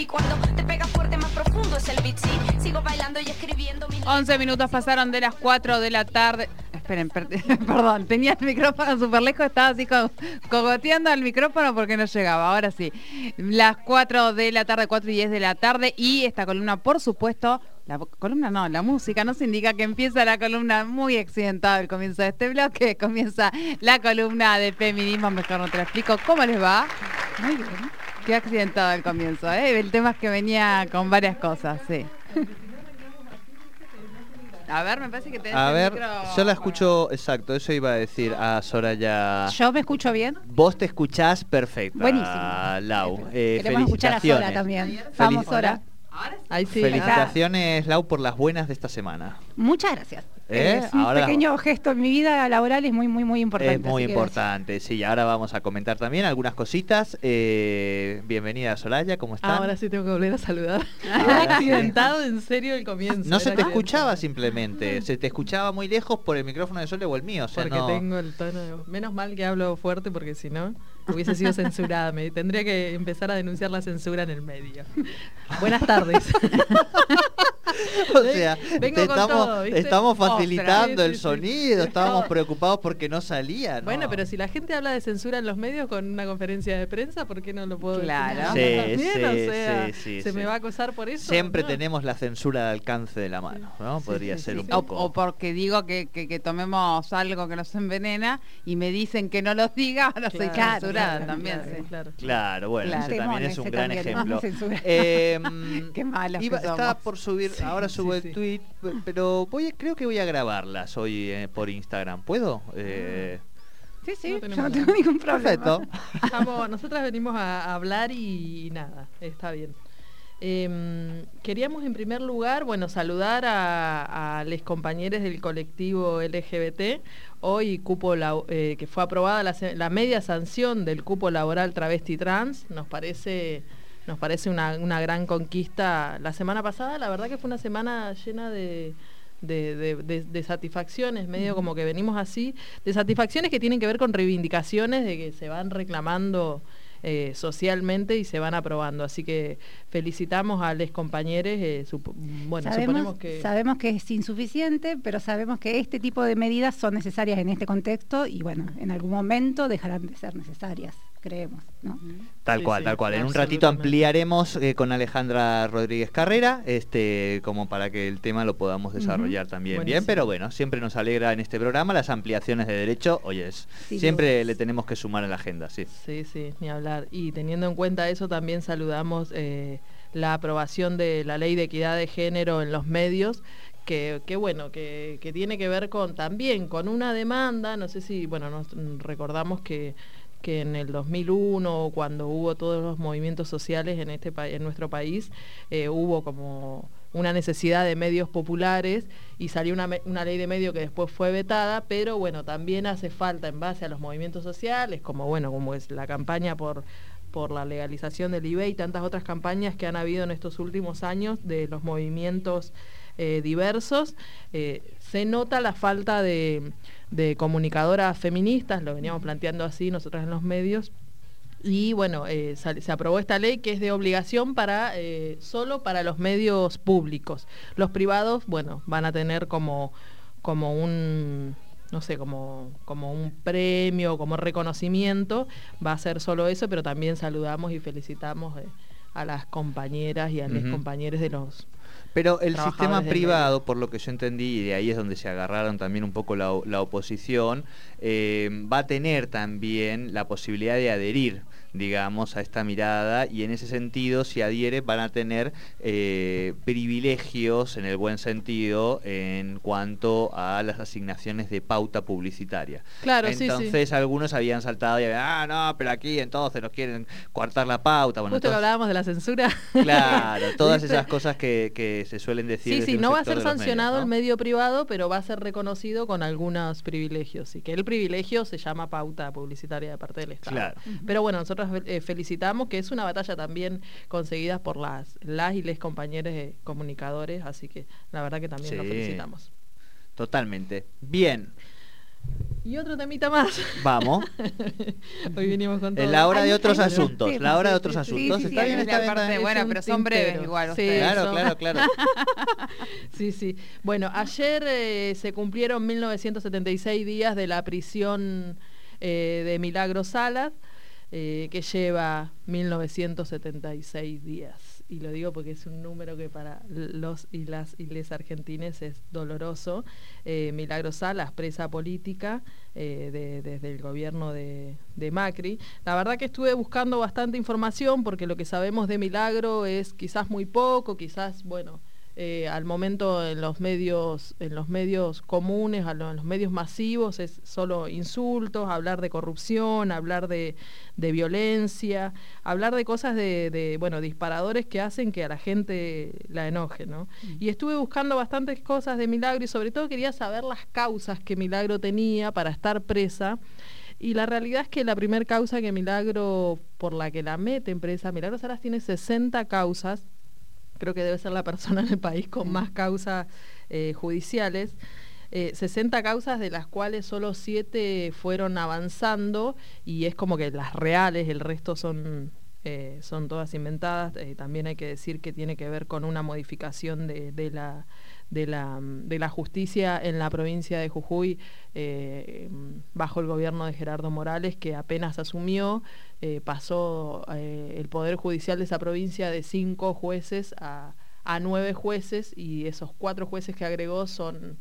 Y cuando te pega fuerte, más profundo es el beat, sí. Sigo bailando y escribiendo. 11 minutos pasaron de las 4 de la tarde. Esperen, perdón, tenía el micrófono súper lejos, estaba así cogoteando al micrófono porque no llegaba. Ahora sí, las 4 de la tarde, 4 y 10 de la tarde y esta columna, por supuesto, la columna no, la música nos indica que empieza la columna muy accidentada el comienzo de este bloque, comienza la columna de feminismo, mejor no te lo explico. ¿Cómo les va? Muy bien. Qué accidentado el comienzo, ¿eh? El tema es que venía con varias cosas, sí. A ver, me parece que tenés A ver, yo la escucho, exacto, eso iba a decir a Soraya. ¿Yo me escucho bien? Vos te escuchás perfecto. Buenísimo. Lau. Eh, Queremos escuchar a Sora también. Vamos, Sora. Felicitaciones, Lau, por las buenas de esta semana. Muchas gracias. ¿Eh? Es un pequeño gesto en mi vida laboral, es muy, muy, muy importante. Es muy importante, sí. Ahora vamos a comentar también algunas cositas. Eh, bienvenida, Solaya, ¿cómo estás? Ahora sí tengo que volver a saludar. accidentado en serio el comienzo. No se te escuchaba simplemente, se te escuchaba muy lejos por el micrófono de Sole o el mío. porque tengo el tono... Menos mal que hablo fuerte porque si no hubiese sido censurada. Me tendría que empezar a denunciar la censura en el medio. Buenas tardes. o sea, estamos, estamos facilitando el sonido, estábamos preocupados porque no salía. Bueno, pero si la gente habla de censura en los medios con una conferencia de prensa, ¿por qué no lo puedo claro. decir? se me va a acosar por eso. Siempre tenemos la censura al alcance de la mano, ¿no? Podría ser un poco. O, porque digo que, que, tomemos algo que nos envenena y me dicen que no los diga, no soy censurada también. Claro, claro. bueno, ese también es un gran ejemplo. Eh, Qué mala. Estaba por subir ahora subo el tweet, pero voy, creo que voy a grabarlas hoy eh, por Instagram. ¿Puedo? Eh, sí, sí, no yo no tengo ningún problema. Perfecto. nosotras venimos a, hablar y, nada, está bien. Em, queríamos en primer lugar, bueno, saludar a, los compañeros del colectivo LGBT. Hoy cupo eh, que fue aprobada la, la, media sanción del cupo laboral travesti trans. Nos parece nos parece una, gran conquista. La semana pasada, la verdad que fue una semana llena de, de, satisfacciones, medio como que venimos así, de satisfacciones que tienen que ver con reivindicaciones de que se van reclamando eh, socialmente y se van aprobando. Así que felicitamos a los compañeros. Eh, bueno, sabemos, que... sabemos que es insuficiente, pero sabemos que este tipo de medidas son necesarias en este contexto y bueno, en algún momento dejarán de ser necesarias creemos. ¿no? Tal cual, tal cual. En un ratito ampliaremos eh, con Alejandra Rodríguez Carrera, este, como para que el tema lo podamos desarrollar también bien. Pero bueno, siempre nos alegra en este programa las ampliaciones de derecho. Oye, siempre le tenemos que sumar en la agenda, sí. Sí, sí, ni hablar. Y teniendo en cuenta eso, también saludamos eh, la aprobación de la ley de equidad de género en los medios. Que, bueno, que, que, tiene que ver con también con una demanda, no sé si, bueno, nos recordamos que que en el 2001, cuando hubo todos los movimientos sociales en, este, en nuestro país, eh, hubo como una necesidad de medios populares y salió una, ley de medios que después fue vetada, pero bueno, también hace falta en base a los movimientos sociales, como bueno, como es la campaña por por la legalización del IBE y tantas otras campañas que han habido en estos últimos años de los movimientos eh, diversos, eh, se nota la falta de, de comunicadoras feministas, lo veníamos planteando así nosotras en los medios, y bueno, eh, se aprobó esta ley que es de obligación para eh, solo para los medios públicos. Los privados, bueno, van a tener como, como un no sé, como, como un premio, como reconocimiento, va a ser solo eso, pero también saludamos y felicitamos eh, a las compañeras y a los compañeros de los pero el sistema privado, por lo que yo entendí, y de ahí es donde se agarraron también un poco la, oposición, eh, va a tener también la posibilidad de adherir digamos, a esta mirada y en ese sentido, si adhiere, van a tener eh, privilegios en el buen sentido en cuanto a las asignaciones de pauta publicitaria. Claro, entonces sí, algunos habían saltado y ah, no, pero aquí entonces nos quieren coartar la pauta. Bueno, Justo hablábamos de la censura. Claro, todas esas cosas que, se suelen decir. Sí, sí, no va a ser sancionado el medio privado, pero va a ser reconocido con algunos privilegios. Y que el privilegio se llama pauta publicitaria de parte del Estado. Claro. Pero bueno, nosotros eh, felicitamos, que es una batalla también conseguida por las, las y les compañeros comunicadores, así que la verdad que también lo felicitamos. Totalmente. Bien. Y otro temita más. Vamos. Hoy vinimos con todo. En la hora de otros asuntos. sí, La hora de sí, otros sí, asuntos. sí, sí, Está sí, bien, está bien. un pero son breves igual Sí. Claro, claro, claro. Sí, sí. Bueno, ayer eh, se cumplieron 1976 días de la prisión eh, de Milagro Salas, eh, que lleva 1976 días. Y lo digo porque es un número que para los y las argentines es doloroso. Eh, Milagro Salas, presa política eh, de- desde el gobierno de, de Macri. La verdad que estuve buscando bastante información porque lo que sabemos de Milagro es quizás muy poco, quizás, bueno, eh, al momento en los medios en los medios comunes a lo- en los medios masivos es solo insultos hablar de corrupción hablar de, de violencia hablar de cosas de, de, bueno disparadores que hacen que a la gente la enoje no y estuve buscando bastantes cosas de Milagro y sobre todo quería saber las causas que Milagro tenía para estar presa. Y la realidad es que la primer causa que Milagro, por la que la meten presa, Milagro Salas tiene 60 causas, creo que debe ser la persona en el país con más causas eh, judiciales. Eh, 60 causas de las cuales solo 7 fueron avanzando y es como que las reales, el resto son, eh, son todas inventadas. Eh, también hay que decir que tiene que ver con una modificación de, de la, de, la, de la justicia en la provincia de Jujuy eh, bajo el gobierno de Gerardo Morales, que apenas asumió, eh, pasó eh, el Poder Judicial de esa provincia de cinco jueces a, a nueve jueces y esos cuatro jueces que agregó son...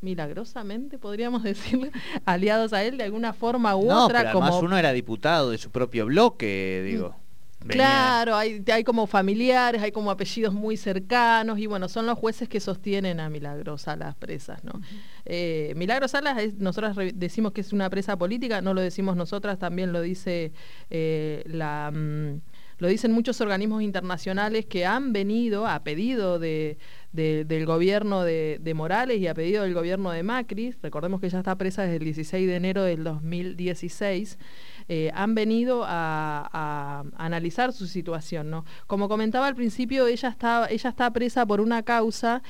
milagrosamente, podríamos decir, aliados a él de alguna forma u No, otra. pero además como uno era diputado de su propio bloque, digo. Venía- Claro, hay, hay como familiares, hay como apellidos muy cercanos y bueno, son los jueces que sostienen a Milagro Salas presas, ¿no? Eh, Milagro Salas, es, nosotras decimos que es una presa política, no lo decimos nosotras, también lo dice eh, la... mm, lo dicen muchos organismos internacionales que han venido a pedido de, de- del gobierno de, de Morales y a pedido del gobierno de Macri, recordemos que ella está presa desde el 16 de enero del 2016, eh, han venido a, a analizar su situación. ¿no? Como comentaba al principio, ella está, ella está presa por una causa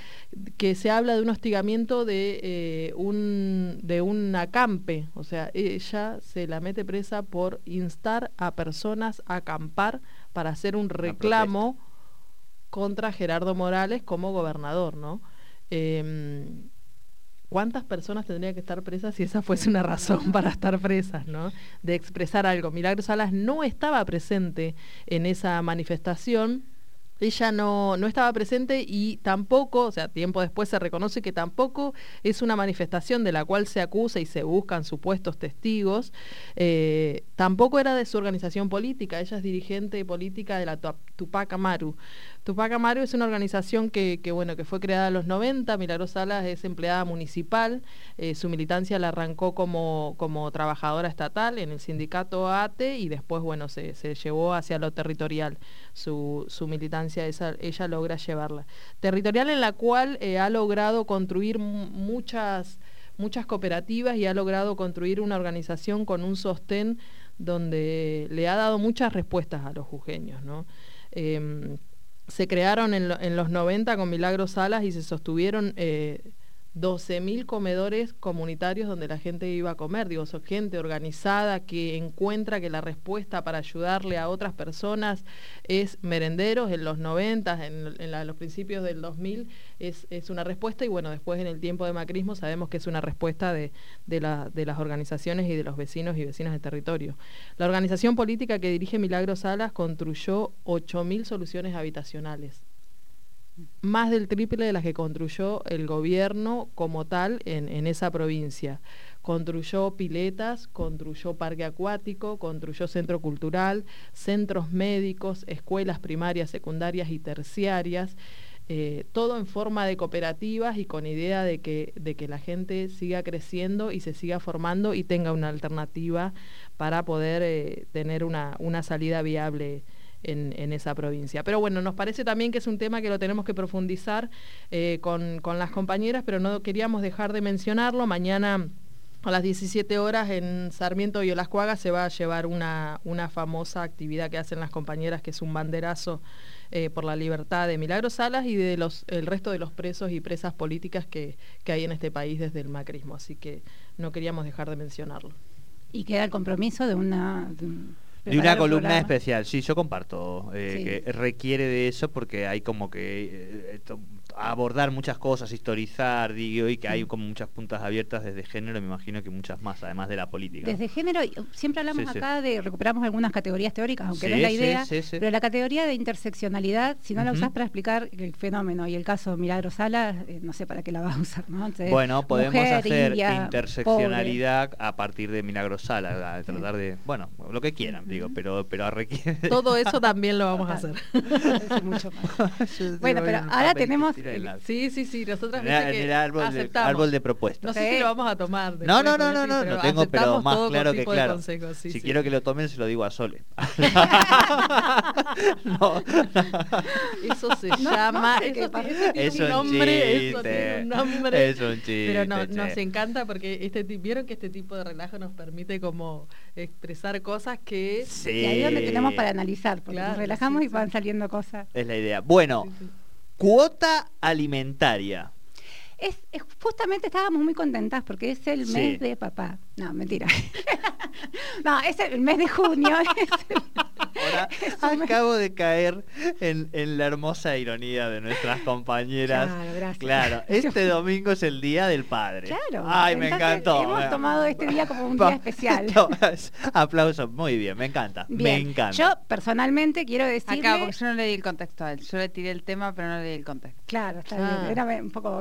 que se habla de un hostigamiento de, eh, un, de un acampe, o sea, ella se la mete presa por instar a personas a acampar para hacer un reclamo contra Gerardo Morales como gobernador, ¿no? Em, ¿Cuántas personas tendrían que estar presas si esa fuese una razón para estar presas, ¿no? De expresar algo. Milagro Salas no estaba presente en esa manifestación. Ella no, no estaba presente y tampoco, o sea, tiempo después se reconoce que tampoco es una manifestación de la cual se acusa y se buscan supuestos testigos. Eh, tampoco era de su organización política, ella es dirigente política de la Tup- Tupac Amaru. Tupac Amaru es una organización que, bueno, que fue creada en los 90, Milagros Salas es empleada municipal, eh, su militancia la arrancó como, trabajadora estatal en el sindicato ATE y después bueno, se, llevó hacia lo territorial su, militancia, ella logra llevarla. Territorial en la cual eh, ha logrado construir mu- muchas muchas cooperativas y ha logrado construir una organización con un sostén donde le ha dado muchas respuestas a los jujeños. ¿no? Em, se crearon en, lo- en los 90 con Milagros Salas y se sostuvieron eh, 12.000 comedores comunitarios donde la gente iba a comer. Digo, son gente organizada que encuentra que la respuesta para ayudarle a otras personas es merenderos en los 90, en, los principios del 2000, es, es una respuesta y bueno, después en el tiempo de macrismo sabemos que es una respuesta de, de la- de las organizaciones y de los vecinos y vecinas del territorio. La organización política que dirige Milagros Salas construyó 8.000 soluciones habitacionales más del triple de las que construyó el gobierno como tal en, en esa provincia. Construyó piletas, construyó parque acuático, construyó centro cultural, centros médicos, escuelas primarias, secundarias y terciarias, eh, todo en forma de cooperativas y con idea de que, de que la gente siga creciendo y se siga formando y tenga una alternativa para poder eh, tener una, una salida viable en, esa provincia. Pero bueno, nos parece también que es un tema que lo tenemos que profundizar eh, con, con las compañeras, pero no queríamos dejar de mencionarlo. Mañana a las 17 horas en Sarmiento y Olascuaga se va a llevar una, una famosa actividad que hacen las compañeras, que es un banderazo eh, por la libertad de Milagros Salas y de los el resto de los presos y presas políticas que, que hay en este país desde el macrismo. Así que no queríamos dejar de mencionarlo. Y queda el compromiso de una... una columna especial, sí, yo comparto, eh, que requiere de eso porque hay como que eh, abordar muchas cosas, historizar, digo, y que hay como muchas puntas abiertas desde género, me imagino que muchas más, además de la política. Desde género, siempre hablamos acá de, recuperamos algunas categorías teóricas, aunque no es la idea, pero la categoría de interseccionalidad, si no la usás para explicar el fenómeno y el caso Milagro Sala, eh, no sé para qué la vas a usar, ¿no? bueno, podemos hacer interseccionalidad a partir de Milagro Sala, a tratar de, bueno, lo que quieran, digo, pero, pero requiere... Todo eso también lo vamos a hacer. bueno, pero ahora tenemos Sí, sí, sí, nosotras en el, árbol, de, árbol de propuestas. No sé si lo vamos a tomar. no, no, no, no, no, no tengo, pero más claro que claro. si quiero que lo tomen, se lo digo a Sole. no. Eso se llama. es un nombre, eso tiene un nombre. Es un chiste. Pero no, nos encanta porque este vieron que este tipo de relajo nos permite como expresar cosas que. Sí. Y ahí es donde tenemos para analizar, porque nos relajamos y van saliendo cosas. Es la idea. Bueno. Cuota alimentaria. Es, justamente estábamos muy contentas porque es el mes de papá. No, mentira. no, es el mes de junio. Ahora, acabo de caer en, la hermosa ironía de nuestras compañeras. Claro, gracias. Claro, este domingo es el Día del Padre. Claro. Ay, me encantó. Hemos tomado este día como un día especial. Aplausos, muy bien, me encanta. Me encanta. Yo personalmente quiero decir. Acá, porque yo no le di el contexto a él. Yo le tiré el tema, pero no le di el contexto. Claro, está bien. Ah. Era un poco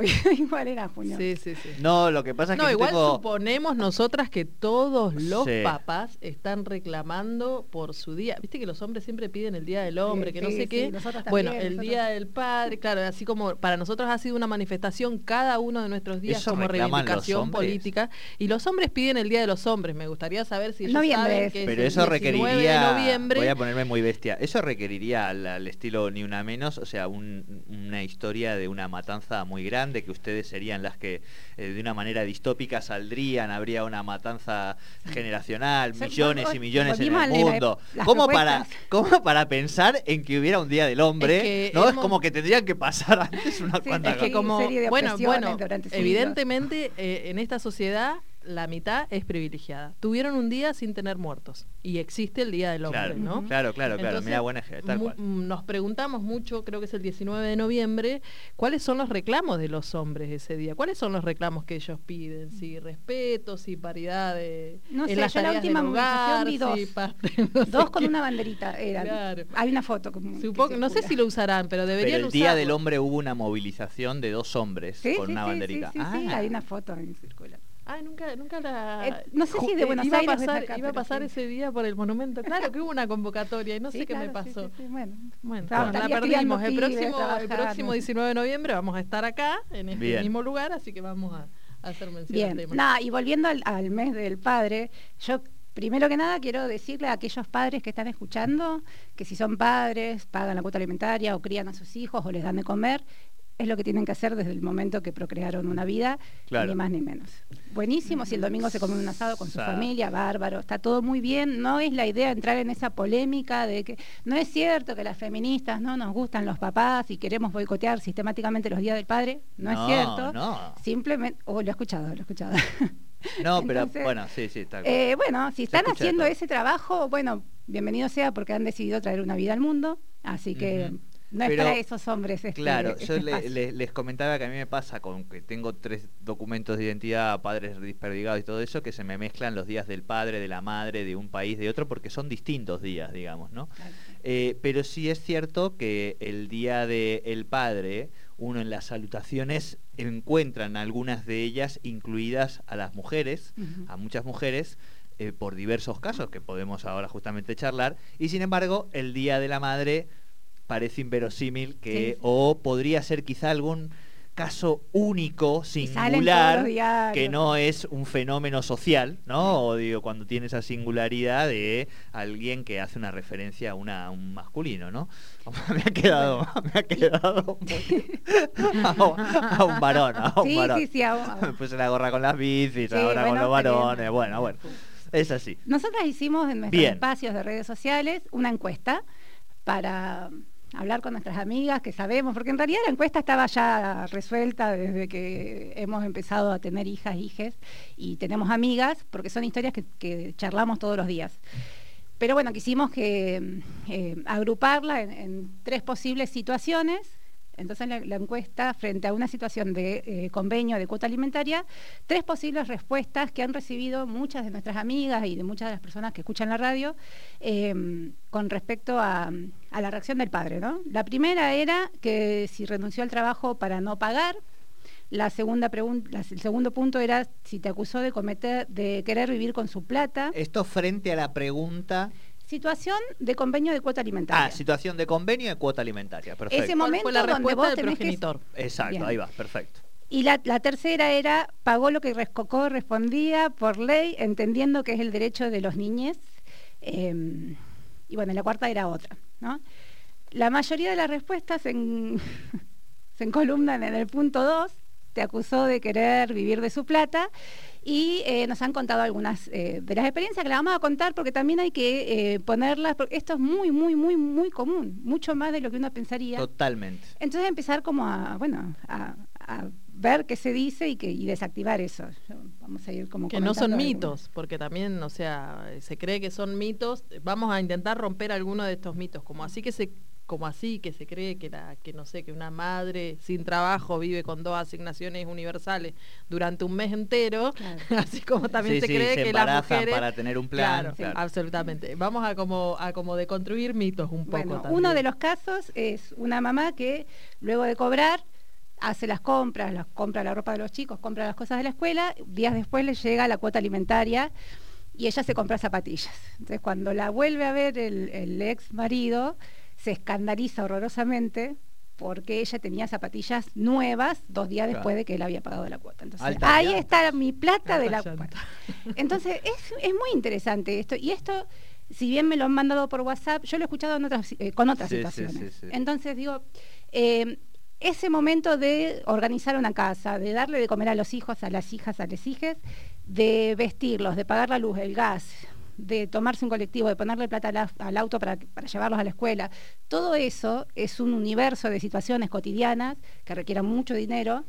igual era junio. Sí, sí, sí. No, lo que pasa es que. No, igual suponemos nosotras que todos los papás están reclamando por su día. Viste que los hombres siempre piden el día del hombre, que no sé qué. bueno, el día del padre, claro, así como para nosotros ha sido una manifestación cada uno de nuestros días como reivindicación política. Y los hombres piden el día de los hombres. Me gustaría saber si ellos saben que Pero eso requeriría. Voy a ponerme muy bestia. Eso requeriría al, estilo ni una menos, o sea, una historia de una matanza muy grande que ustedes serían las que eh, de una manera distópica saldrían, habría una matanza generacional, millones y millones en el mundo. ¿Cómo para, ¿Cómo para pensar en que hubiera un Día del Hombre? ¿no? Es como que tendrían que pasar antes una cuantas es que como, bueno, bueno, evidentemente eh, en esta sociedad la mitad es privilegiada. Tuvieron un día sin tener muertos y existe el Día del Hombre, claro, ¿no? Claro, claro, claro. Mira, buena tal cual. Nos preguntamos mucho, creo que es el 19 de noviembre, cuáles son los reclamos de los hombres ese día. ¿Cuáles son los reclamos que ellos piden? Si respeto, si paridad de no sé, yo la última movilización vi dos. dos con una banderita eran. Hay una foto como Supongo, no sé si lo usarán, pero deberían pero el Día del Hombre hubo una movilización de dos hombres con una banderita. Sí, sí, hay una foto en circular. Ah, nunca, nunca la. Eh, no sé si de Buenos iba Aires. A pasar, iba a pasar ese día por el monumento. Claro que hubo una convocatoria y no sé qué me pasó. bueno, bueno la perdimos. El próximo, el próximo 19 de noviembre vamos a estar acá, en este mismo lugar, así que vamos a, hacer mención Bien. tema. Nada, y volviendo al, al mes del padre, yo Primero que nada, quiero decirle a aquellos padres que están escuchando que si son padres, pagan la cuota alimentaria o crían a sus hijos o les dan de comer, es lo que tienen que hacer desde el momento que procrearon una vida, ni más ni menos. Buenísimo, si el domingo se come un asado con su familia, bárbaro, está todo muy bien, no es la idea entrar en esa polémica de que no es cierto que las feministas no nos gustan los papás y queremos boicotear sistemáticamente los días del padre, no, es cierto, no. simplemente, oh, lo he escuchado, lo he escuchado. No, pero bueno, sí, sí, está eh, Bueno, si están haciendo ese trabajo, bueno, bienvenido sea porque han decidido traer una vida al mundo, así que... No es para esos hombres. Este, claro, yo les comentaba que a mí me pasa con que tengo tres documentos de identidad, padres desperdigados y todo eso, que se me mezclan los días del padre, de la madre, de un país, de otro, porque son distintos días, digamos, ¿no? Eh, pero sí es cierto que el día del padre, uno en las salutaciones encuentran algunas de ellas incluidas a las mujeres, a muchas mujeres, eh, por diversos casos que podemos ahora justamente charlar, y sin embargo el Día de la Madre parece inverosímil que, o podría ser quizá algún caso único, singular, los que no es un fenómeno social, ¿no? O digo, cuando tiene esa singularidad de alguien que hace una referencia a, una, a un masculino, ¿no? me ha quedado, me ha quedado a, un- a un varón, a un Sí, varón. sí, sí, a un- puse la gorra con las bicis, Sí, ahora con bueno, los está bien. varones, bueno, bueno. Es así. Nosotras hicimos en nuestros Bien. espacios de redes sociales una encuesta para hablar con nuestras amigas que sabemos, porque en realidad la encuesta estaba ya resuelta desde que hemos empezado a tener hijas, hijes y tenemos amigas, porque son historias que, charlamos todos los días. Pero bueno, quisimos que eh, agruparla en tres posibles situaciones. Entonces la, encuesta, frente a una situación de eh, convenio de cuota alimentaria, tres posibles respuestas que han recibido muchas de nuestras amigas y de muchas de las personas que escuchan la radio eh, con respecto a, a la reacción del padre. ¿no? La primera era que si renunció al trabajo para no pagar. La segunda pregunta, el segundo punto era si te acusó de cometer, de querer vivir con su plata. Esto frente a la pregunta. Situación de convenio de cuota alimentaria. Ah, situación de convenio de cuota alimentaria. Perfecto. Ese ¿Cuál momento fue la donde respuesta vos del tenés que- progenitor? Exacto, Bien. ahí va, perfecto. Y la, la tercera era, pagó lo que res- correspondía por ley, entendiendo que es el derecho de los niñes. Eh, y bueno, la cuarta era otra. ¿no? La mayoría de las respuestas en- se encolumnan en el punto 2, te acusó de querer vivir de su plata. Y eh, nos han contado algunas eh, de las experiencias que las vamos a contar porque también hay que eh, ponerlas, porque esto es muy, muy, muy, muy común, mucho más de lo que uno pensaría. Totalmente. Entonces empezar como a, bueno, a, a ver qué se dice y que y desactivar eso. Yo- vamos a ir como Que no son mitos, porque también, o sea, se cree que son mitos. Vamos a intentar romper alguno de estos mitos, como así que se como así que se cree que la que no sé que una madre sin trabajo vive con dos asignaciones universales durante un mes entero Claro. así como también Sí, se sí, cree se que las mujeres para tener un plan, claro, claro. absolutamente vamos a como a como deconstruir mitos un poco Bueno, también. uno de los casos es una mamá que luego de cobrar hace las compras, las compra la ropa de los chicos, compra las cosas de la escuela, días después le llega la cuota alimentaria y ella se compra zapatillas. Entonces cuando la vuelve a ver el, el ex marido, se escandaliza horrorosamente porque ella tenía zapatillas nuevas dos días Claro. después de que él había pagado la cuota. Entonces, Alta ahí llanta. está mi plata de la cuota. Entonces, es, es muy interesante esto. Y esto, si bien me lo han mandado por WhatsApp, yo lo he escuchado en otras, eh, con otras Sí, situaciones. sí, sí. Entonces, digo, eh, ese momento de organizar una casa, de darle de comer a los hijos, a las hijas, a los hijes, de vestirlos, de pagar la luz, el gas, de tomarse un colectivo, de ponerle plata al, au- al auto para, para llevarlos a la escuela, todo eso es un universo de situaciones cotidianas que requieran mucho dinero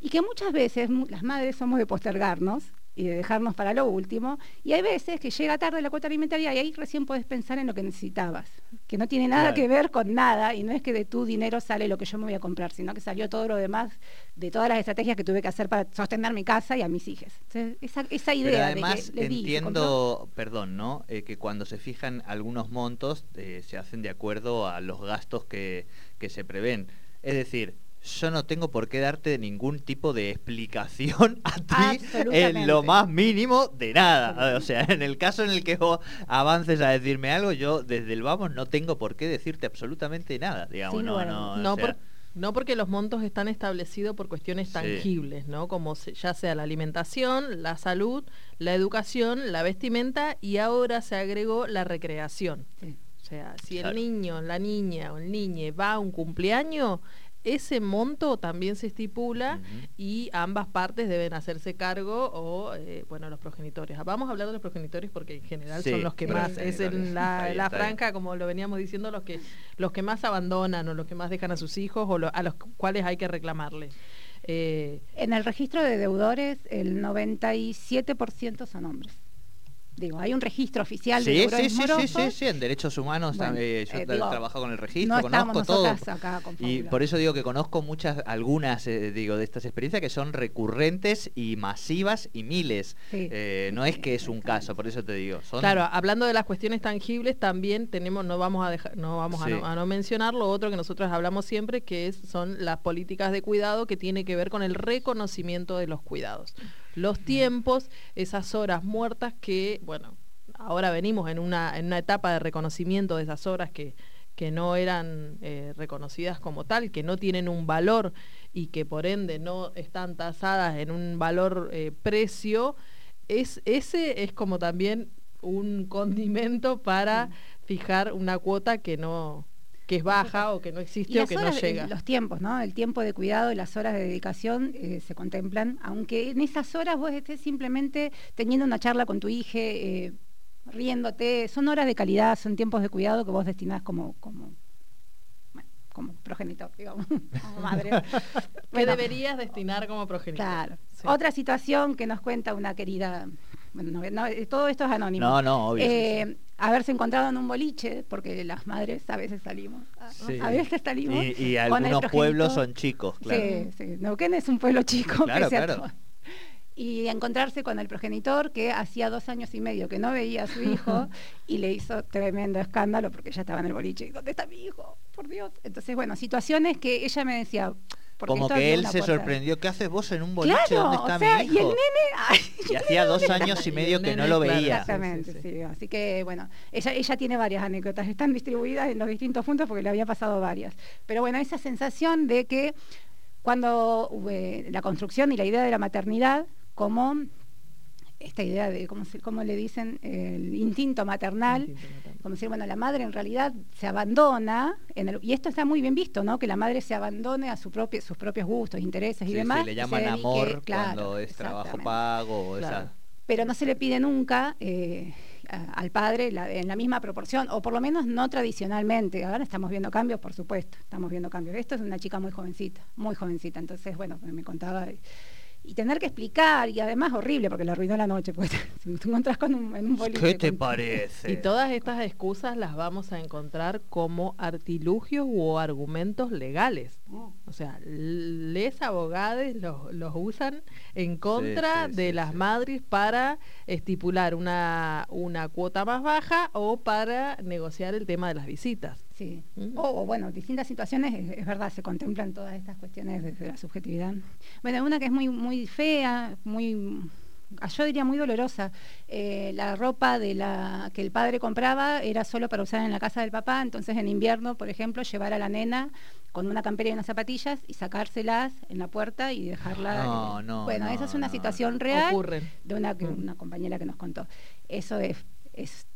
y que muchas veces las madres somos de postergarnos y de dejarnos para lo último, y hay veces que llega tarde la cuota alimentaria y ahí recién podés pensar en lo que necesitabas, que no tiene nada Claro. que ver con nada, y no es que de tu dinero sale lo que yo me voy a comprar, sino que salió todo lo demás de todas las estrategias que tuve que hacer para sostener mi casa y a mis hijas. Entonces, esa, esa idea Pero de además que le di, entiendo, perdón, ¿no? Eh, que cuando se fijan algunos montos eh, se hacen de acuerdo a los gastos que, que se prevén. Es decir, yo no tengo por qué darte ningún tipo de explicación a ti en lo más mínimo de nada. O sea, en el caso en el que vos avances a decirme algo, yo desde el vamos no tengo por qué decirte absolutamente nada, digamos. No, no, o No, sea, por- no porque los montos están establecidos por cuestiones Sí. tangibles, ¿no? Como se- ya sea la alimentación, la salud, la educación, la vestimenta y ahora se agregó la recreación. Sí. O sea, si Claro. el niño, la niña o el niñe va a un cumpleaños, ese monto también se estipula y ambas partes deben hacerse cargo o, eh, bueno, los progenitores. Vamos a hablar de los progenitores porque en general Sí, son los que más, es en la, bien, la bien. franja, como lo veníamos diciendo, los que, los que más abandonan o los que más dejan a sus hijos o lo- a los cuales hay que reclamarle. Eh, En el registro de deudores, el 97% son hombres. Digo, hay un registro oficial de Sí, deudores sí, sí, sí, morosos. sí, sí, en derechos humanos Bueno, también, yo eh, digo, trabajo con el registro, no conozco todo. nosotras acá con Y por eso digo que conozco muchas, algunas, eh, digo, de estas experiencias que son recurrentes y masivas y miles. Sí. Eh, no es que es un caso, por eso te digo. Son, Claro, hablando de las cuestiones tangibles, también tenemos, no vamos a dejar, no vamos a, no, a no mencionar lo otro que nosotros hablamos siempre, que es, son las políticas de cuidado que tiene que ver con el reconocimiento de los cuidados. Los tiempos, esas horas muertas que, bueno, ahora venimos en una, en una etapa de reconocimiento de esas horas que que no eran eh, reconocidas como tal, que no tienen un valor y que por ende no están tasadas en un valor eh, precio, es, ese es como también un condimento para fijar una cuota que no que es baja o que no existe o que no llega. Los tiempos, ¿no? El tiempo de cuidado y las horas de dedicación eh, se contemplan, aunque en esas horas vos estés simplemente teniendo una charla con tu hija, eh, riéndote, son horas de calidad, son tiempos de cuidado que vos destinás como, como como progenitor, digamos, como madre. que deberías destinar como progenitor. Claro. Otra situación que nos cuenta una querida, bueno, todo esto es anónimo. No, no, obvio. Eh, haberse encontrado en un boliche, porque las madres a veces salimos, a veces salimos. Y, algunos pueblos son chicos, claro. Sí, sí. Neuquén es un pueblo chico. Claro, claro. Y encontrarse con el progenitor que hacía dos años y medio que no veía a su hijo y le hizo tremendo escándalo porque ya estaba en el boliche. ¿Dónde está mi hijo? Por Dios. Entonces, bueno, situaciones que ella me decía, como que él se sorprendió, ¿qué haces vos en un boliche? ¿Dónde está mi hijo? Y el nene... y hacía dos años y medio que no lo veía. Exactamente, sí, Así que, bueno, ella, ella tiene varias anécdotas, están distribuidas en los distintos puntos porque le había pasado varias. Pero bueno, esa sensación de que cuando la construcción y la idea de la maternidad como esta idea de, ¿cómo, cómo le dicen? El instinto maternal, como decir, bueno, la madre en realidad se abandona, en el, y esto está muy bien visto, ¿no? Que la madre se abandone a su propio, sus propios gustos, intereses y demás. Le llaman amor cuando es trabajo pago. Pero no se le pide nunca eh, al padre en la misma proporción, o por lo menos no tradicionalmente. Ahora estamos viendo cambios, por supuesto, estamos viendo cambios. Esto es una chica muy jovencita, muy jovencita, entonces, bueno, me contaba y tener que explicar, y además horrible porque le arruinó la noche, pues si te encontrás con un, en un boliche. ¿Qué te parece? Y todas estas excusas las vamos a encontrar como artilugios o argumentos legales. Oh. O sea, les abogados los, los usan en contra de las madres para estipular una, una cuota más baja o para negociar el tema de las visitas. Sí. Mm. O, bueno, distintas situaciones, es, verdad, se contemplan todas estas cuestiones desde la subjetividad. Bueno, una que es muy, muy fea, muy yo diría muy dolorosa. Eh, la ropa de la que el padre compraba era solo para usar en la casa del papá, entonces en invierno, por ejemplo, llevar a la nena con una campera y unas zapatillas y sacárselas en la puerta y dejarla. No, no, bueno, esa es una situación real de una, mm. una compañera que nos contó. Eso es,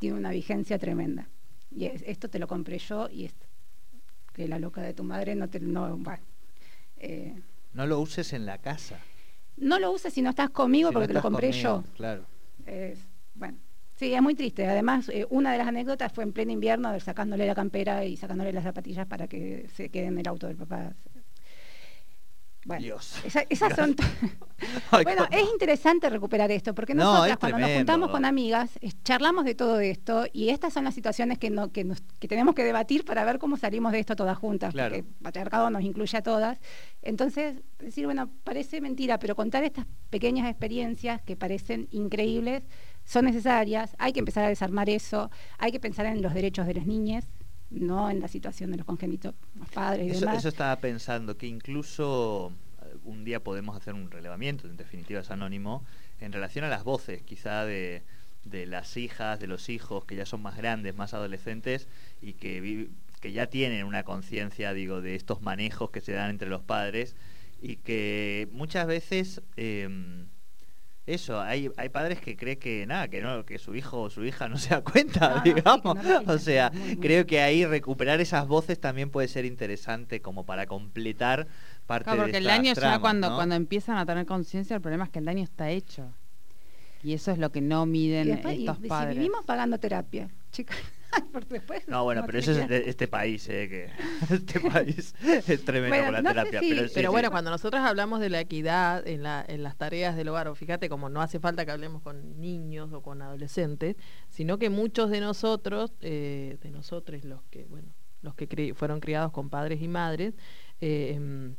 tiene una vigencia tremenda y esto te lo compré yo y esto, que la loca de tu madre no te no eh, no lo uses en la casa. No lo uses si no estás conmigo porque te lo compré yo. claro. Bueno sí es muy triste. Además eh, una de las anécdotas fue en pleno invierno sacándole la campera y sacándole las zapatillas para que se quede en el auto del papá bueno, esas son. bueno, es interesante recuperar esto, porque nosotras cuando nos juntamos con amigas, charlamos de todo esto y estas son las situaciones que, no, que, tenemos que debatir para ver cómo salimos de esto todas juntas, porque el patriarcado nos incluye a todas. Entonces, decir, bueno, parece mentira, pero contar estas pequeñas experiencias que parecen increíbles son necesarias, hay que empezar a desarmar eso, hay que pensar en los derechos de las niñas, no en la situación de los congénitos, los padres y eso, demás. Eso estaba pensando, que incluso eh, un día podemos hacer un relevamiento, en definitiva es anónimo, en relación a las voces quizá de, de las hijas, de los hijos que ya son más grandes, más adolescentes y que, que ya tienen una conciencia, digo, de estos manejos que se dan entre los padres y que muchas veces... Eh, eso, hay, hay padres que creen que nada, que no, que su hijo o su hija no se da cuenta, digamos. o sea, creo que ahí recuperar esas voces también puede ser interesante como para completar parte claro, porque el daño ya cuando, cuando empiezan a tener conciencia, el problema es que el daño está hecho. Y eso es lo que no miden estos padres. Si vivimos pagando terapia, chicas. no, bueno, pero eso es este país, eh, que este país es tremendo con la terapia. pero, bueno, cuando nosotros hablamos de la equidad en, la, en las tareas del hogar, o fíjate como no hace falta que hablemos con niños o con adolescentes, sino que muchos de nosotros, eh, de nosotros los que, bueno, los que fueron criados con padres y madres, eh, em,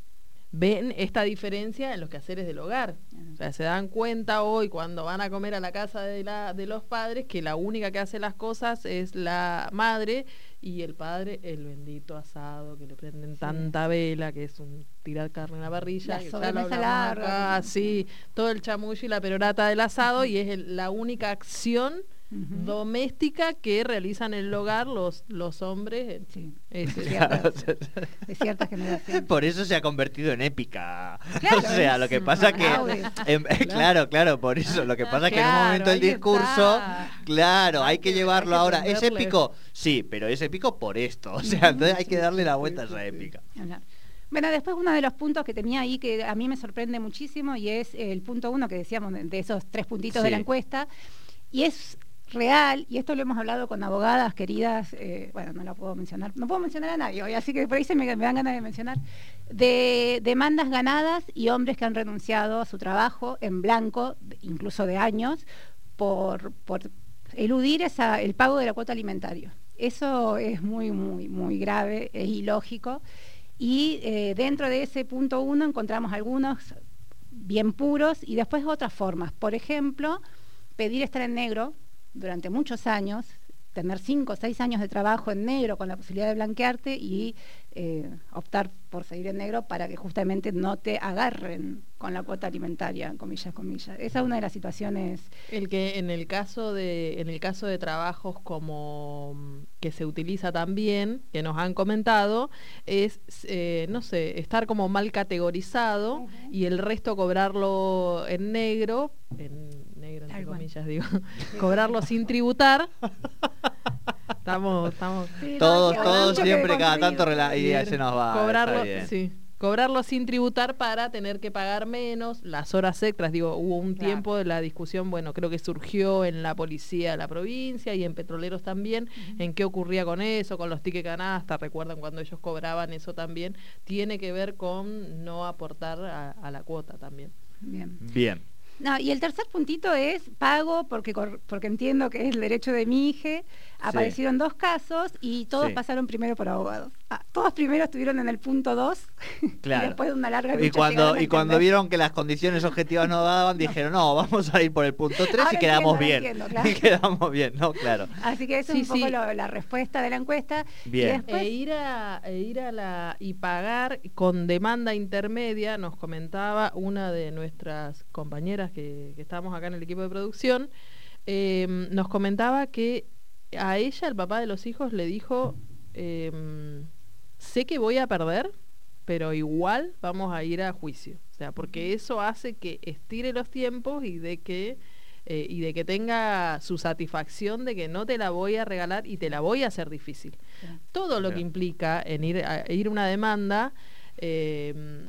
ven esta diferencia en los quehaceres del hogar. O sea, se dan cuenta hoy cuando van a comer a la casa de, la, de los padres que la única que hace las cosas es la madre y el padre el bendito asado, que le prenden tanta vela, que es un tirar carne en la parrilla, la larga. sí, todo el chamullo y la perorata del asado y es la única acción Doméstica que realizan en el hogar los, los hombres. Sí, Ese. de cierta, de cierta generación. Por eso se ha convertido en épica. Claro, o sea, lo que pasa que... em, claro, claro, por eso. Lo que pasa es que en un Claro, momento del discurso, está. claro, Hay hay que que- llevarlo hay que ahora. ¿Es épico? Sí, pero es épico por esto. O sea, entonces hay que darle la vuelta a esa épica. Bueno, después uno de los puntos que tenía ahí que a mí me sorprende muchísimo y es el punto uno que decíamos de esos tres puntitos de la encuesta y es real y esto lo hemos hablado con abogadas queridas, eh, bueno, no la puedo mencionar, no puedo mencionar a nadie así que por ahí se me, dan ganas de mencionar, de demandas ganadas y hombres que han renunciado a su trabajo en blanco, incluso de años, por, por eludir el pago de la cuota alimentaria. Eso es muy, muy, muy grave, es ilógico. Y eh, dentro de ese punto uno encontramos algunos bien puros y después otras formas. Por ejemplo, pedir estar en negro durante muchos años, tener cinco o seis años de trabajo en negro con la posibilidad de blanquearte y eh, optar por seguir en negro para que justamente no te agarren con la cuota alimentaria, comillas, comillas. Esa es una de las situaciones El que en el caso de en el caso de trabajos como mm, que se utiliza también que nos han comentado es eh, no sé estar como mal categorizado y el resto cobrarlo en negro en negro entre Tal cual. comillas digo cobrarlo sin tributar estamos estamos Todos, todos siempre, cada tanto y se nos va. cobrarlo sí cobrarlo sin tributar para tener que pagar menos las horas extras digo hubo un Claro. tiempo de la discusión bueno creo que surgió en la policía de la provincia y en petroleros también en qué ocurría con eso con los tickets canasta recuerdan cuando ellos cobraban eso también tiene que ver con no aportar a, a la cuota también Bien. Bien. No, y el tercer puntito es pago porque porque entiendo que es el derecho de mi hija. Apareció en dos casos y todos Sí. pasaron primero por abogados. Todos primero estuvieron en el punto 2 Claro. y después de una larga Y lucha cuando, llegaron a y cuando vieron que las condiciones objetivas no daban, dijeron, no, vamos a ir por el punto 3 Ahora y quedamos entiendo, bien. ahora entiendo, claro. Y quedamos bien, ¿no? Claro. Así que eso Sí, es un poco lo- la respuesta de la encuesta. Bien. Y después, e ir a e ir a la y pagar con demanda intermedia nos comentaba una de nuestras compañeras que, que estábamos acá en el equipo de producción eh, nos comentaba que a ella el papá de los hijos le dijo eh, sé que voy a perder pero igual vamos a ir a juicio o sea porque eso hace que estire los tiempos y de que eh, y de que tenga su satisfacción de que no te la voy a regalar y te la voy a hacer difícil. Todo lo que implica en ir a ir a una demanda, eh,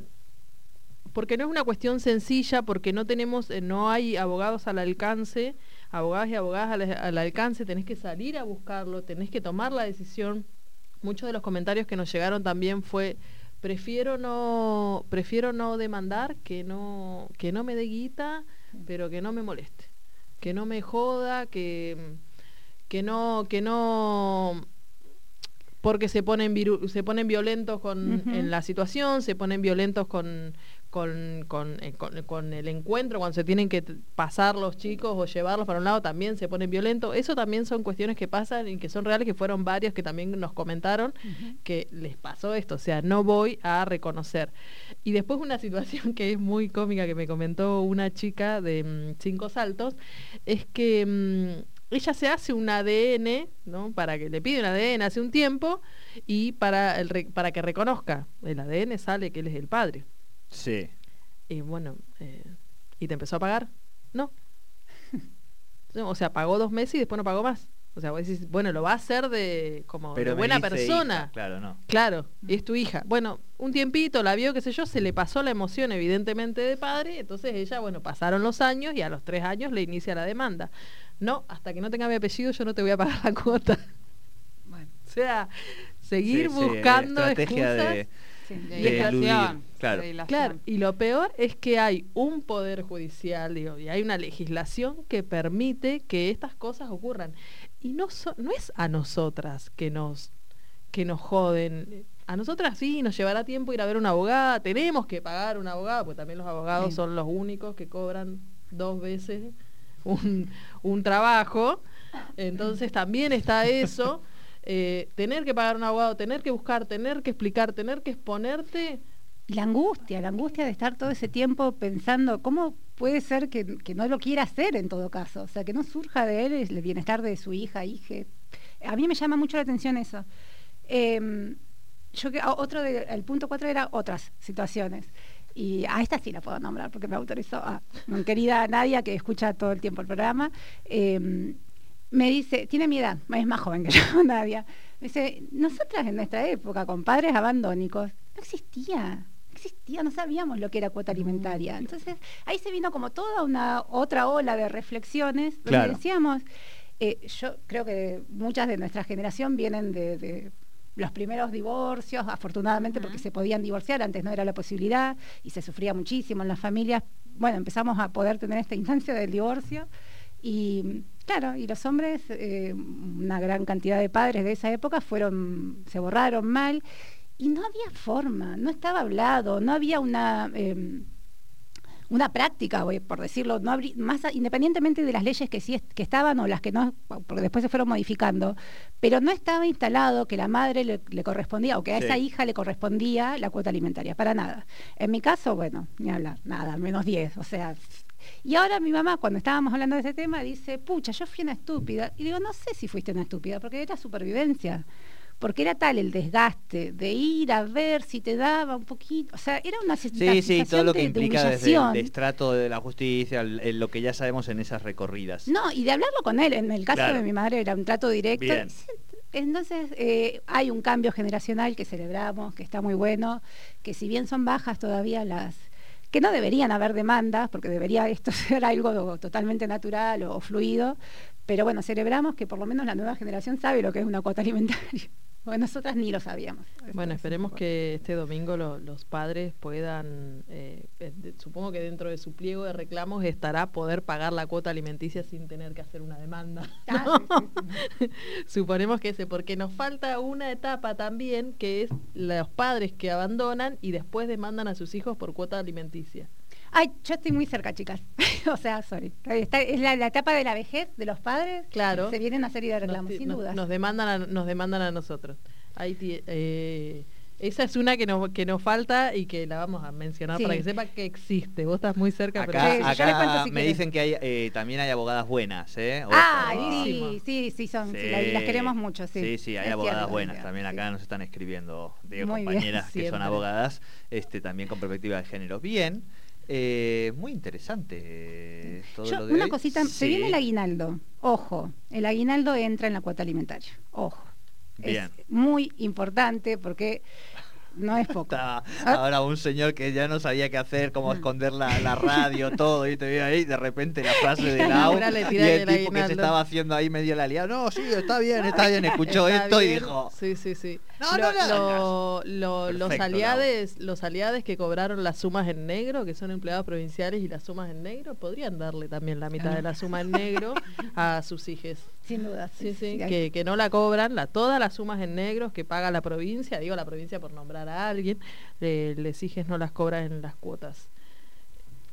porque no es una cuestión sencilla, porque no tenemos, eh, no hay abogados al alcance, abogados y abogadas al, al alcance, tenés que salir a buscarlo, tenés que tomar la decisión. Muchos de los comentarios que nos llegaron también fue prefiero no, prefiero no demandar, que no, que no me dé guita, pero que no me moleste, que no me joda, que, que no, que no porque se ponen viru- se ponen violentos con en la situación, se ponen violentos con con, con, eh, con- con el encuentro, cuando se tienen que pasar los chicos o llevarlos para un lado, también se ponen violentos. Eso también son cuestiones que pasan y que son reales, que fueron varios que también nos comentaron que les pasó esto, o sea, no voy a reconocer. Y después una situación que es muy cómica que me comentó una chica de mm, Cinco Saltos, es que mm, ella se hace un ADN, ¿no? Para que le pide un ADN hace un tiempo y para, el para que reconozca, el ADN sale que él es el padre. Sí. Y bueno, eh, ¿y te empezó a pagar? No. No, O sea, pagó dos meses y después no pagó más. O sea, vos decís, bueno, lo va a hacer de como de buena persona. hija, claro, no. Claro, y es tu hija. Bueno, un tiempito la vio, qué sé yo, se le pasó la emoción evidentemente de padre, entonces ella, bueno, pasaron los años y a los tres años le inicia la demanda. No, hasta que no tenga mi apellido yo no te voy a pagar la cuota. Bueno, O sea, seguir Sí, sí, buscando estrategia excusas. de, sí. De de dilación, eludir, claro. de. Claro, y lo peor es que hay un poder judicial, digo, y hay una legislación que permite que estas cosas ocurran. Y no, so- no es a nosotras que nos, que nos joden. A nosotras sí, nos llevará tiempo ir a ver una abogada, tenemos que pagar una abogada, porque también los abogados Sí. son los únicos que cobran dos veces un, un trabajo. Entonces también está eso. Eh, tener que pagar un abogado, tener que buscar, tener que explicar, tener que exponerte. La angustia, la angustia de estar todo ese tiempo pensando, ¿cómo puede ser que, que no lo quiera hacer en todo caso, o sea, que no surja de él el bienestar de su hija, hija. A mí me llama mucho la atención eso. Em, yo que otro el punto cuatro era otras situaciones. Y a esta sí la puedo nombrar porque me autorizó a mi querida Nadia, que escucha todo el tiempo el programa. em, me dice, tiene mi edad, es más joven que yo, Nadia. Me dice, nosotras en nuestra época, con padres abandónicos, no existía. no existía, no sabíamos lo que era cuota alimentaria. Entonces, ahí se vino como toda una otra ola de reflexiones donde Claro. decíamos, eh, yo creo que muchas de nuestra generación vienen de, de los primeros divorcios, afortunadamente porque se podían divorciar, antes no era la posibilidad y se sufría muchísimo en las familias. Bueno, empezamos a poder tener esta instancia del divorcio y claro, y los hombres, eh, una gran cantidad de padres de esa época fueron, se borraron mal y no había forma, no estaba hablado, no había una... em, una práctica, voy- por decirlo, no más independientemente de las leyes que sí que estaban o las que no, porque después se fueron modificando, pero no estaba instalado que la madre le, le correspondía o que a Sí. esa hija le correspondía la cuota alimentaria, para nada. En mi caso, bueno, ni hablar, nada, menos 10, o sea. Y ahora mi mamá, cuando estábamos hablando de ese tema, dice, pucha, yo fui una estúpida. Y digo, no sé si fuiste una estúpida, porque era supervivencia. Porque era tal el desgaste de ir a ver si te daba un poquito. O sea, era una si- Sí, sí, sensación todo lo que de- de implica desde el destrato de la justicia, el- el- lo que ya sabemos en esas recorridas. No, y de hablarlo con él. En el caso Claro. de mi madre era un trato directo. Bien. Entonces, eh, hay un cambio generacional que celebramos, que está muy bueno, que si bien son bajas todavía las que no deberían haber demandas, porque debería esto ser algo totalmente natural o, fluido, pero bueno, celebramos que por lo menos la nueva generación sabe lo que es una cuota alimentaria. Bueno, nosotras ni lo sabíamos. Bueno, esperemos que este domingo lo- los padres puedan, eh, eh, de- supongo que dentro de su pliego de reclamos estará poder pagar la cuota alimenticia sin tener que hacer una demanda. Ah, Suponemos que ese, porque nos falta una etapa también que es los padres que abandonan y después demandan a sus hijos por cuota alimenticia. Ay, yo estoy muy cerca, chicas. o sea, sorry. Está- es la, la etapa de la vejez de los padres. Claro. Se vienen a serie de reclamos, Nos- sin nos, duda. Nos demandan a, nos demandan a nosotros. Ahí eh, esa es una que nos, que nos falta y que la vamos a mencionar Sí. para que sepa que existe. Vos estás muy cerca, pero Acá, Sí, sí, yo acá le cuento si me quieres. dicen que hay, eh, también hay abogadas buenas, ¿eh? Buenísimo. sí, sí, sí, son, sí, Sí. la- y las queremos mucho, sí. Sí, sí, hay Es abogadas cierto, buenas también. Acá sí. nos están escribiendo, digo, Muy bien, compañeras que son abogadas, este, también con perspectiva de género. Bien, eh, muy interesante eh, todo Yo, lo de una hoy. cosita, se viene el aguinaldo. Ojo, el aguinaldo entra en la cuota alimentaria. Ojo. Bien. Es muy importante porque no es poco. Está Ah. ahora un señor que ya no sabía qué hacer, cómo escoger la, la radio, todo, y te veo ahí, de repente la frase del Ahora audio, le y tira el tipo que se estaba haciendo ahí medio la liada, no, sí, está bien, está bien, escuchó Está esto y dijo, Sí, sí, sí. No, Lo- no, no, lo- lo- los aliades, los aliades que cobraron las sumas en negro, que son empleados provinciales y las sumas en negro, podrían darle también la mitad de la suma en negro a sus hijos. Sin duda. Sí, sí, que, que no la cobran, la, todas las sumas en negros que paga la provincia, digo la provincia por nombrar a alguien, eh, les hijes no las cobran en las cuotas.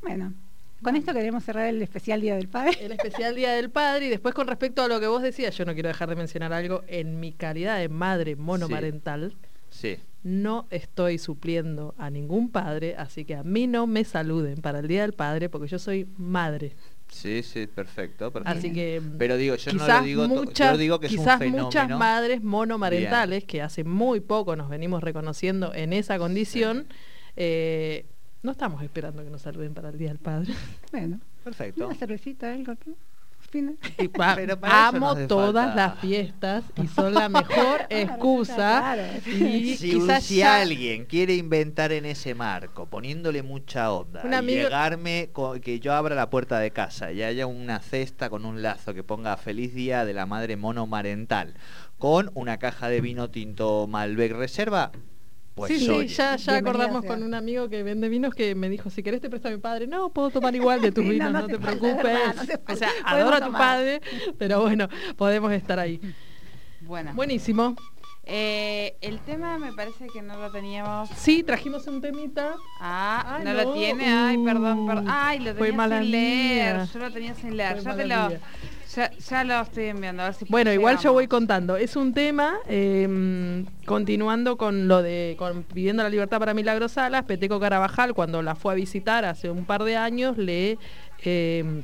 Bueno, con esto queremos cerrar el especial Día del Padre. El especial Día del Padre y después con respecto a lo que vos decías, yo no quiero dejar de mencionar algo, en mi calidad de madre monomarental, sí, no estoy supliendo a ningún padre, así que a mí no me saluden para el Día del Padre porque yo soy madre. Sí, sí, perfecto, perfecto. Así que Pero digo, yo no lo digo, muchas, yo digo que es un quizás fenómeno. muchas madres monomarentales que hace muy poco nos venimos reconociendo en esa condición, eh, no estamos esperando que nos saluden para el Día del Padre. Bueno, Perfecto. una cervecita, algo. ¿no? Y pa- Pero para eso no amo todas falta. las fiestas y son la mejor excusa. Claro. Y si, quizás si ya- alguien quiere inventar en ese marco, poniéndole mucha onda, Un y amigo- llegarme, co- que yo abra la puerta de casa y haya una cesta con un lazo que ponga Feliz Día de la Madre Monomarental, con una caja de vino tinto Malbec Reserva, pues sí, sí, ya, acordamos sea. con un amigo que vende vinos que me dijo, si querés te presta mi padre. No, puedo tomar igual de tus Sí, vinos, no te preocupes. verdad, no o sea, adoro a tu padre, pero bueno, podemos estar ahí. Bueno, Buenísimo. eh, el tema me parece que no lo teníamos. Sí, trajimos un temita. Ah, Ay, no, no. lo tiene. Ay, perdón, perdón. Uh, Ay, lo tenía sin leer. mía. Yo lo tenía sin leer. Fue Ya te lo, mía. Ya, ya lo estoy enviando. A ver si Bueno, igual yo voy contando. Es un tema, eh, continuando con lo de con pidiendo la libertad para Milagro Salas, Peteco Carabajal, cuando la fue a visitar hace un par de años, le eh,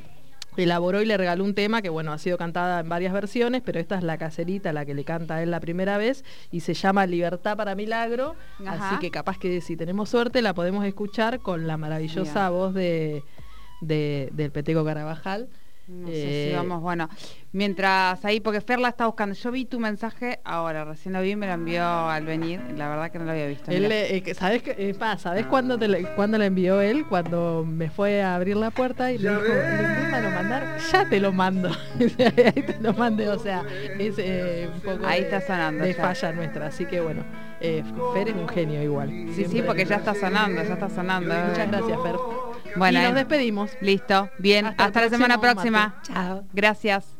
elaboró y le regaló un tema que, bueno, ha sido cantada en varias versiones, pero esta es la caserita, la que le canta a él la primera vez, y se llama Libertad para Milagro, Ajá. así que capaz que si tenemos suerte la podemos escuchar con la maravillosa voz de, de- del Peteco Carabajal. No sé si Eh, vamos, bueno, mientras ahí, porque Fer la está buscando. Yo vi tu mensaje ahora, recién lo vi, me lo envió al venir. La verdad que no lo había visto. Él, eh, que- ¿Sabes, qué- eh, pa, ¿sabes cuándo, te le, cuándo le envió él? Cuando me fue a abrir la puerta y le dijo, ¿el tema lo mandar? Ya te lo mando. Ahí te lo mandé, o sea, es eh, un poco Ahí de- está sonando, de ya. falla nuestra. Así que bueno, eh, Fer es un genio igual. Sí, sí, porque ya está sonando, ya está sonando. Muchas gracias, Fer. Bueno, y nos despedimos. Listo, bien. Hasta la semana próxima. Chao. Gracias.